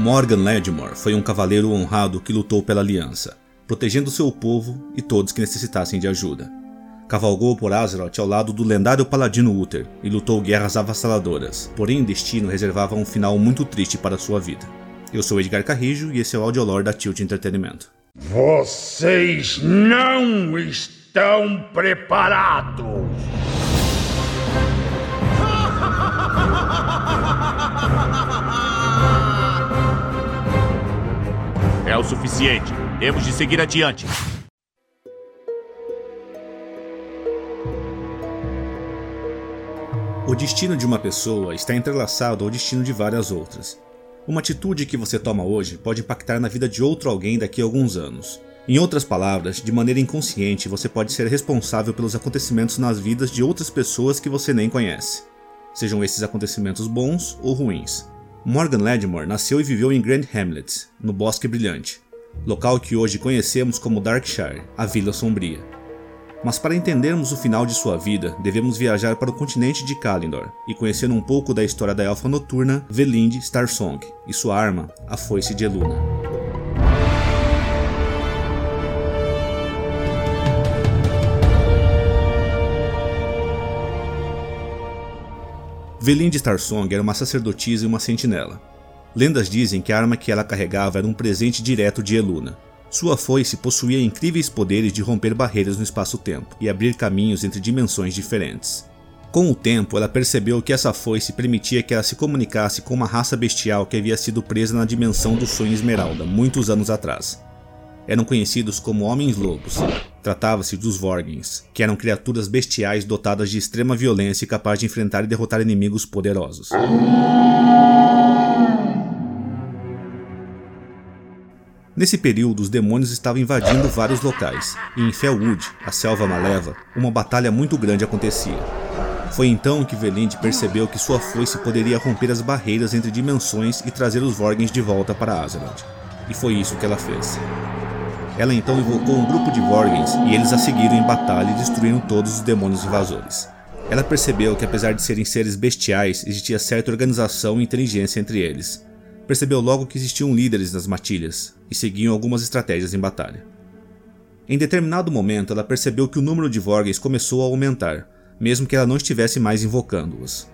Morgan Ledmore foi um cavaleiro honrado que lutou pela aliança, protegendo seu povo e todos que necessitassem de ajuda. Cavalgou por Azeroth ao lado do lendário paladino Uther e lutou guerras avassaladoras, porém o destino reservava um final muito triste para sua vida. Eu sou Edgar Carrijo e esse é o Audiolore da Tilt Entretenimento. Vocês não estão preparados! Suficiente. Temos de seguir adiante. O destino de uma pessoa está entrelaçado ao destino de várias outras. Uma atitude que você toma hoje pode impactar na vida de outro alguém daqui a alguns anos. Em outras palavras, de maneira inconsciente, você pode ser responsável pelos acontecimentos nas vidas de outras pessoas que você nem conhece. Sejam esses acontecimentos bons ou ruins. Morgan Ledmore nasceu e viveu em Grand Hamlet, no Bosque Brilhante, local que hoje conhecemos como Darkshire, a Vila Sombria. Mas para entendermos o final de sua vida, devemos viajar para o continente de Kalindor e conhecer um pouco da história da elfa noturna Velinde Starsong e sua arma, a Foice de Eluna. Velinde Starsong era uma sacerdotisa e uma sentinela. Lendas dizem que a arma que ela carregava era um presente direto de Eluna. Sua foice possuía incríveis poderes de romper barreiras no espaço-tempo e abrir caminhos entre dimensões diferentes. Com o tempo, ela percebeu que essa foice permitia que ela se comunicasse com uma raça bestial que havia sido presa na dimensão do sonho Esmeralda muitos anos atrás. Eram conhecidos como Homens-Lobos. Tratava-se dos Vorgens, que eram criaturas bestiais dotadas de extrema violência e capazes de enfrentar e derrotar inimigos poderosos. Nesse período, os demônios estavam invadindo vários locais, e em Felwood, a selva maleva, uma batalha muito grande acontecia. Foi então que Velinde percebeu que sua foice poderia romper as barreiras entre dimensões e trazer os Vorgens de volta para Azeroth. E foi isso que ela fez. Ela então invocou um grupo de Vorgens e eles a seguiram em batalha e destruíram todos os demônios invasores. Ela percebeu que apesar de serem seres bestiais, existia certa organização e inteligência entre eles. Percebeu logo que existiam líderes nas matilhas e seguiam algumas estratégias em batalha. Em determinado momento, ela percebeu que o número de Vorgens começou a aumentar, mesmo que ela não estivesse mais invocando-os.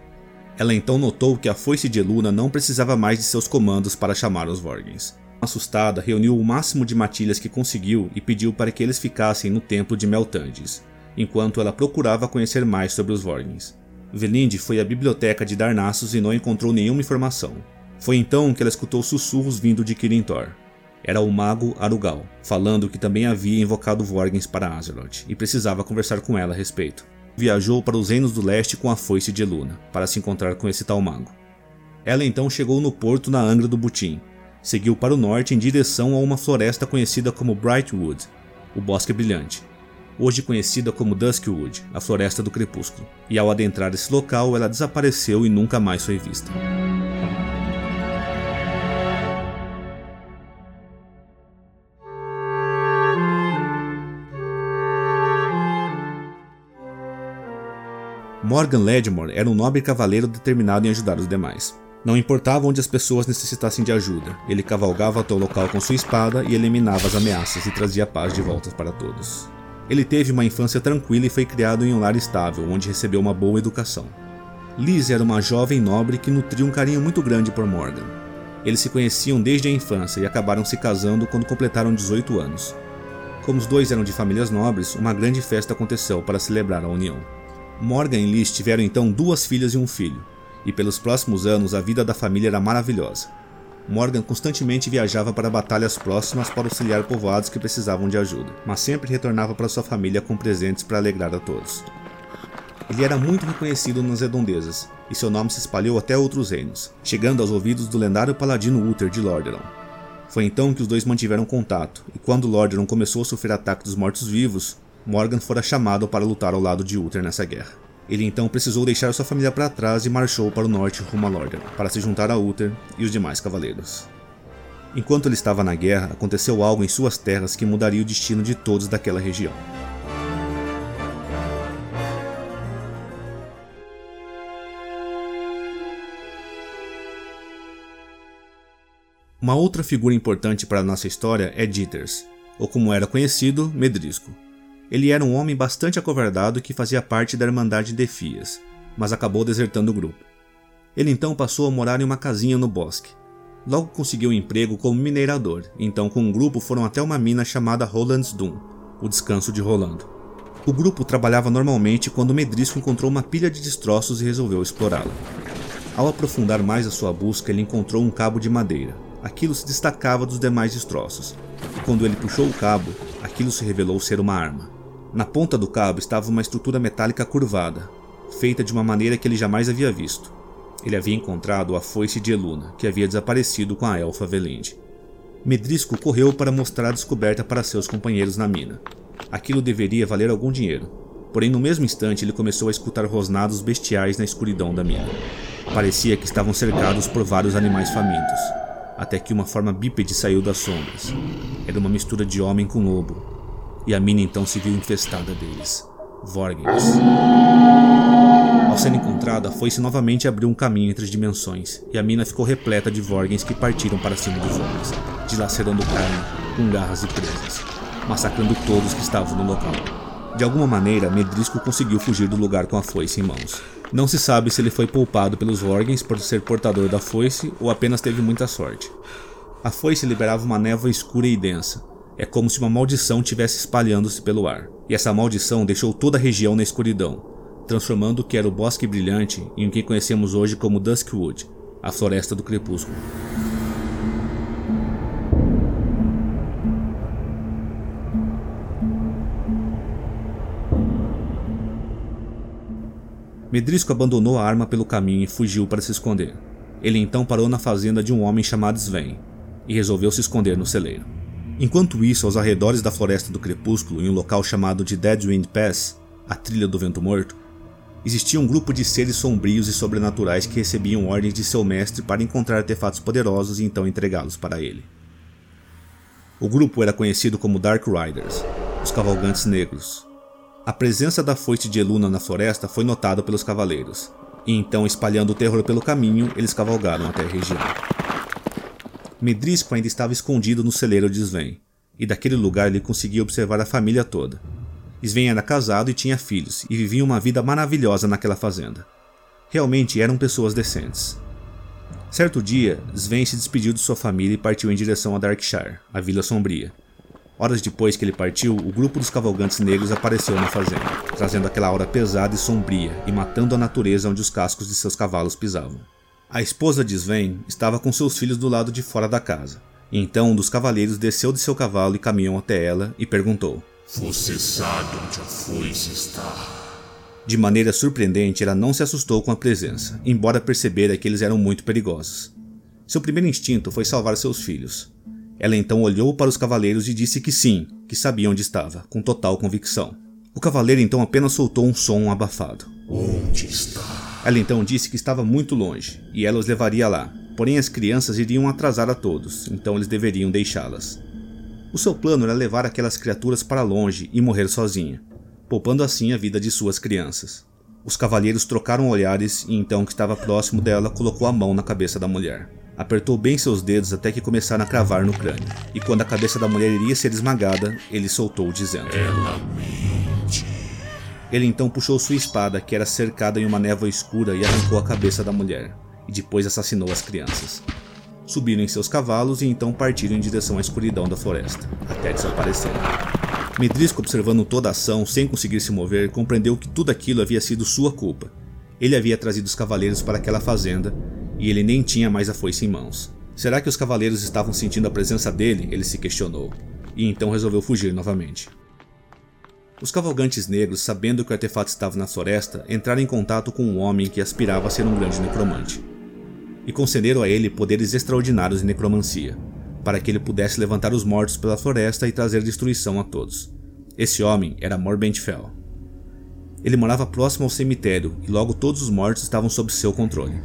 Ela então notou que a foice de Eluna não precisava mais de seus comandos para chamar os Vorgens. Assustada, reuniu o máximo de matilhas que conseguiu e pediu para que eles ficassem no templo de Meltanges, enquanto ela procurava conhecer mais sobre os Vorgens. Velinde foi à biblioteca de Darnassus e não encontrou nenhuma informação. Foi então que ela escutou sussurros vindo de Kirintor. Era o mago Arugal, falando que também havia invocado Vorgens para Azeroth e precisava conversar com ela a respeito. Viajou para os reinos do leste com a foice de Eluna, para se encontrar com esse tal mago. Ela então chegou no porto na Angra do Butim, seguiu para o norte em direção a uma floresta conhecida como Brightwood, o Bosque Brilhante, hoje conhecida como Duskwood, a Floresta do Crepúsculo, e ao adentrar esse local ela desapareceu e nunca mais foi vista. Morgan Ledmore era um nobre cavaleiro determinado em ajudar os demais. Não importava onde as pessoas necessitassem de ajuda, ele cavalgava até o local com sua espada e eliminava as ameaças e trazia paz de volta para todos. Ele teve uma infância tranquila e foi criado em um lar estável, onde recebeu uma boa educação. Liz era uma jovem nobre que nutria um carinho muito grande por Morgan. Eles se conheciam desde a infância e acabaram se casando quando completaram 18 anos. Como os dois eram de famílias nobres, uma grande festa aconteceu para celebrar a união. Morgan e Liz tiveram então duas filhas e um filho, e pelos próximos anos a vida da família era maravilhosa. Morgan constantemente viajava para batalhas próximas para auxiliar povoados que precisavam de ajuda, mas sempre retornava para sua família com presentes para alegrar a todos. Ele era muito reconhecido nas redondezas, e seu nome se espalhou até outros reinos, chegando aos ouvidos do lendário paladino Uther de Lordaeron. Foi então que os dois mantiveram contato, e quando Lordaeron começou a sofrer ataques dos mortos-vivos, Morgan fora chamado para lutar ao lado de Uther nessa guerra. Ele então precisou deixar sua família para trás e marchou para o norte rumo a Lordaeron, para se juntar a Uther e os demais cavaleiros. Enquanto ele estava na guerra, aconteceu algo em suas terras que mudaria o destino de todos daquela região. Uma outra figura importante para nossa história é Jitters, ou como era conhecido, Medrisco. Ele era um homem bastante acovardado que fazia parte da Irmandade de Fias, mas acabou desertando o grupo. Ele então passou a morar em uma casinha no bosque. Logo conseguiu um emprego como minerador, então com um grupo foram até uma mina chamada Roland's Doom, o descanso de Rolando. O grupo trabalhava normalmente quando Medrisco encontrou uma pilha de destroços e resolveu explorá-la. Ao aprofundar mais a sua busca, ele encontrou um cabo de madeira. Aquilo se destacava dos demais destroços, e quando ele puxou o cabo, aquilo se revelou ser uma arma. Na ponta do cabo estava uma estrutura metálica curvada, feita de uma maneira que ele jamais havia visto. Ele havia encontrado a foice de Eluna, que havia desaparecido com a elfa Velende. Medrisco correu para mostrar a descoberta para seus companheiros na mina. Aquilo deveria valer algum dinheiro, porém no mesmo instante ele começou a escutar rosnados bestiais na escuridão da mina. Parecia que estavam cercados por vários animais famintos, até que uma forma bípede saiu das sombras. Era uma mistura de homem com lobo, e a mina então se viu infestada deles. Vorgens. Ao ser encontrada, foi-se novamente abriu um caminho entre as dimensões, e a mina ficou repleta de Vorgens que partiram para cima dos homens, dilacerando carne com garras e presas, massacrando todos que estavam no local. De alguma maneira, Medrisco conseguiu fugir do lugar com a foice em mãos. Não se sabe se ele foi poupado pelos Vorgens por ser portador da foice ou apenas teve muita sorte. A foice liberava uma névoa escura e densa, é como se uma maldição tivesse espalhando-se pelo ar, e essa maldição deixou toda a região na escuridão, transformando o que era o Bosque Brilhante em o que conhecemos hoje como Duskwood, a Floresta do Crepúsculo. Medrisco abandonou a arma pelo caminho e fugiu para se esconder. Ele então parou na fazenda de um homem chamado Sven e resolveu se esconder no celeiro. Enquanto isso, aos arredores da Floresta do Crepúsculo, em um local chamado de Deadwind Pass, a Trilha do Vento Morto, existia um grupo de seres sombrios e sobrenaturais que recebiam ordens de seu mestre para encontrar artefatos poderosos e então entregá-los para ele. O grupo era conhecido como Dark Riders, os Cavalgantes Negros. A presença da foice de Eluna na floresta foi notada pelos cavaleiros, e então, espalhando o terror pelo caminho, eles cavalgaram até a região. Medrisco ainda estava escondido no celeiro de Sven, e daquele lugar ele conseguia observar a família toda. Sven era casado e tinha filhos, e vivia uma vida maravilhosa naquela fazenda. Realmente eram pessoas decentes. Certo dia, Sven se despediu de sua família e partiu em direção a Darkshire, a Vila Sombria. Horas depois que ele partiu, o grupo dos cavalgantes negros apareceu na fazenda, trazendo aquela aura pesada e sombria e matando a natureza onde os cascos de seus cavalos pisavam. A esposa de Sven estava com seus filhos do lado de fora da casa. E então um dos cavaleiros desceu de seu cavalo e caminhou até ela e perguntou: Você sabe onde a foice está? De maneira surpreendente, ela não se assustou com a presença, embora percebera que eles eram muito perigosos. Seu primeiro instinto foi salvar seus filhos. Ela então olhou para os cavaleiros e disse que sim, que sabia onde estava, com total convicção. O cavaleiro então apenas soltou um som abafado. Onde está? Ela então disse que estava muito longe e ela os levaria lá, porém as crianças iriam atrasar a todos, então eles deveriam deixá-las. O seu plano era levar aquelas criaturas para longe e morrer sozinha, poupando assim a vida de suas crianças. Os cavalheiros trocaram olhares e então que estava próximo dela colocou a mão na cabeça da mulher. Apertou bem seus dedos até que começaram a cravar no crânio, e quando a cabeça da mulher iria ser esmagada, ele soltou dizendo: Ela mente. Ele então puxou sua espada, que era cercada em uma névoa escura, e arrancou a cabeça da mulher, e depois assassinou as crianças. Subiram em seus cavalos e então partiram em direção à escuridão da floresta, até desaparecerem. Medrisco, observando toda a ação sem conseguir se mover, compreendeu que tudo aquilo havia sido sua culpa. Ele havia trazido os cavaleiros para aquela fazenda e ele nem tinha mais a foice em mãos. Será que os cavaleiros estavam sentindo a presença dele? Ele se questionou, e então resolveu fugir novamente. Os cavalgantes negros, sabendo que o artefato estava na floresta, entraram em contato com um homem que aspirava a ser um grande necromante. E concederam a ele poderes extraordinários em necromancia, para que ele pudesse levantar os mortos pela floresta e trazer destruição a todos. Esse homem era Morbentfell. Ele morava próximo ao cemitério e logo todos os mortos estavam sob seu controle.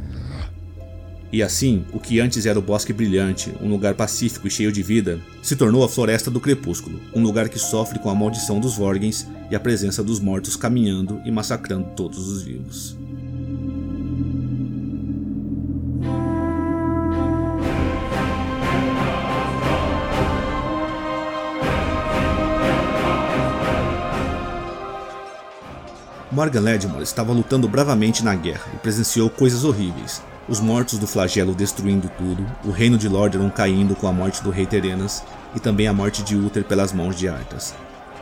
E assim, o que antes era o bosque brilhante, um lugar pacífico e cheio de vida, se tornou a Floresta do Crepúsculo, um lugar que sofre com a maldição dos Vorgens e a presença dos mortos caminhando e massacrando todos os vivos. Morgan Ledmore estava lutando bravamente na guerra e presenciou coisas horríveis, os mortos do flagelo destruindo tudo, o reino de Lordaeron caindo com a morte do rei Terenas e também a morte de Uther pelas mãos de Arthas.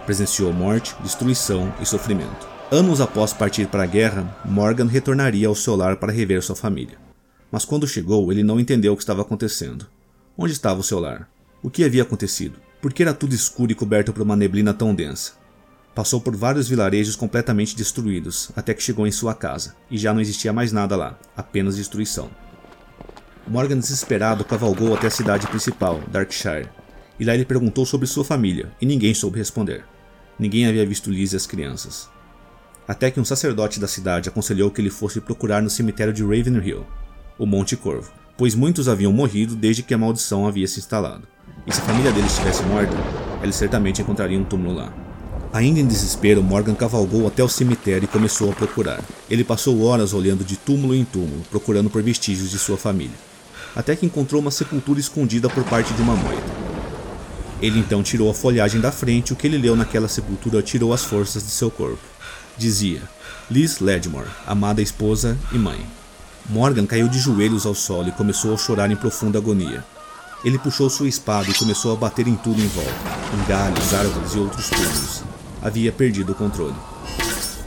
Presenciou morte, destruição e sofrimento. Anos após partir para a guerra, Morgan retornaria ao seu lar para rever sua família. Mas quando chegou, ele não entendeu o que estava acontecendo. Onde estava o seu lar? O que havia acontecido? Por que era tudo escuro e coberto por uma neblina tão densa? Passou por vários vilarejos completamente destruídos, até que chegou em sua casa, e já não existia mais nada lá, apenas destruição. Morgan, desesperado, cavalgou até a cidade principal, Darkshire, e lá ele perguntou sobre sua família, e ninguém soube responder. Ninguém havia visto Liz e as crianças. Até que um sacerdote da cidade aconselhou que ele fosse procurar no cemitério de Ravenhill, o Monte Corvo, pois muitos haviam morrido desde que a maldição havia se instalado. E se a família deles estivesse morta, eles certamente encontrariam um túmulo lá. Ainda em desespero, Morgan cavalgou até o cemitério e começou a procurar. Ele passou horas olhando de túmulo em túmulo, procurando por vestígios de sua família, até que encontrou uma sepultura escondida por parte de uma moita. Ele então tirou a folhagem da frente e o que ele leu naquela sepultura tirou as forças de seu corpo. Dizia: Liz Ledmore, amada esposa e mãe. Morgan caiu de joelhos ao solo e começou a chorar em profunda agonia. Ele puxou sua espada e começou a bater em tudo em volta, em galhos, árvores e outros túmulos. Havia perdido o controle.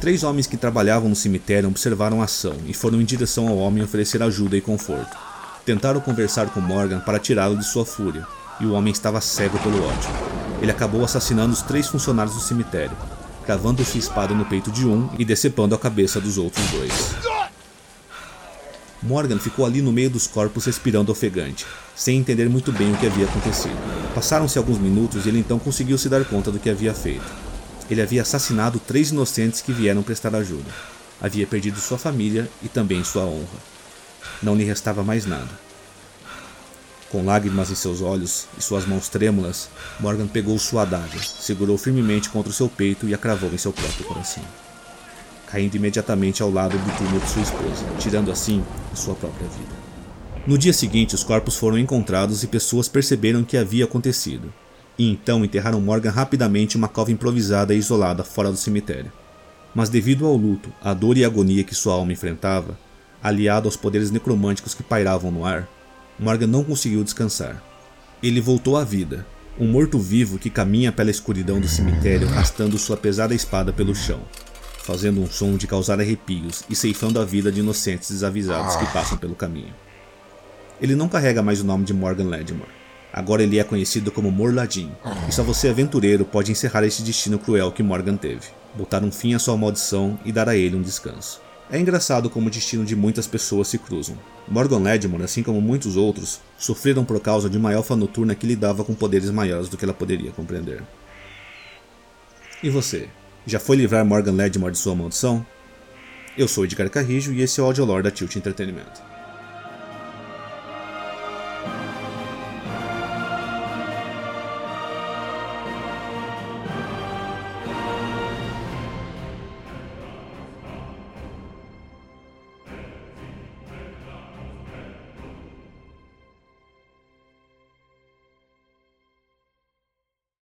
Três homens que trabalhavam no cemitério observaram a ação e foram em direção ao homem oferecer ajuda e conforto. Tentaram conversar com Morgan para tirá-lo de sua fúria, e o homem estava cego pelo ódio. Ele acabou assassinando os três funcionários do cemitério, cravando sua espada no peito de um e decepando a cabeça dos outros dois. Morgan ficou ali no meio dos corpos respirando ofegante, sem entender muito bem o que havia acontecido. Passaram-se alguns minutos e ele então conseguiu se dar conta do que havia feito. Ele havia assassinado três inocentes que vieram prestar ajuda. Havia perdido sua família e também sua honra. Não lhe restava mais nada. Com lágrimas em seus olhos e suas mãos trêmulas, Morgan pegou sua adaga, segurou firmemente contra o seu peito e a cravou em seu próprio coração caindo imediatamente ao lado do túmulo de sua esposa, tirando assim a sua própria vida. No dia seguinte, os corpos foram encontrados e pessoas perceberam o que havia acontecido, e então enterraram Morgan rapidamente em uma cova improvisada e isolada fora do cemitério. Mas devido ao luto, à dor e à agonia que sua alma enfrentava, aliado aos poderes necromânticos que pairavam no ar, Morgan não conseguiu descansar. Ele voltou à vida, um morto-vivo que caminha pela escuridão do cemitério arrastando sua pesada espada pelo chão, fazendo um som de causar arrepios e ceifando a vida de inocentes desavisados que passam pelo caminho. Ele não carrega mais o nome de Morgan Ledmore. Agora ele é conhecido como Morladin, e só você aventureiro pode encerrar esse destino cruel que Morgan teve, botar um fim à sua maldição e dar a ele um descanso. É engraçado como o destino de muitas pessoas se cruzam. Morgan Ledmore, assim como muitos outros, sofreram por causa de uma elfa noturna que lidava com poderes maiores do que ela poderia compreender. E você? Já foi livrar Morgan Ledmore de sua maldição? Eu sou Edgar Carrijo e esse é o Audiolore da Tilt Entretenimento.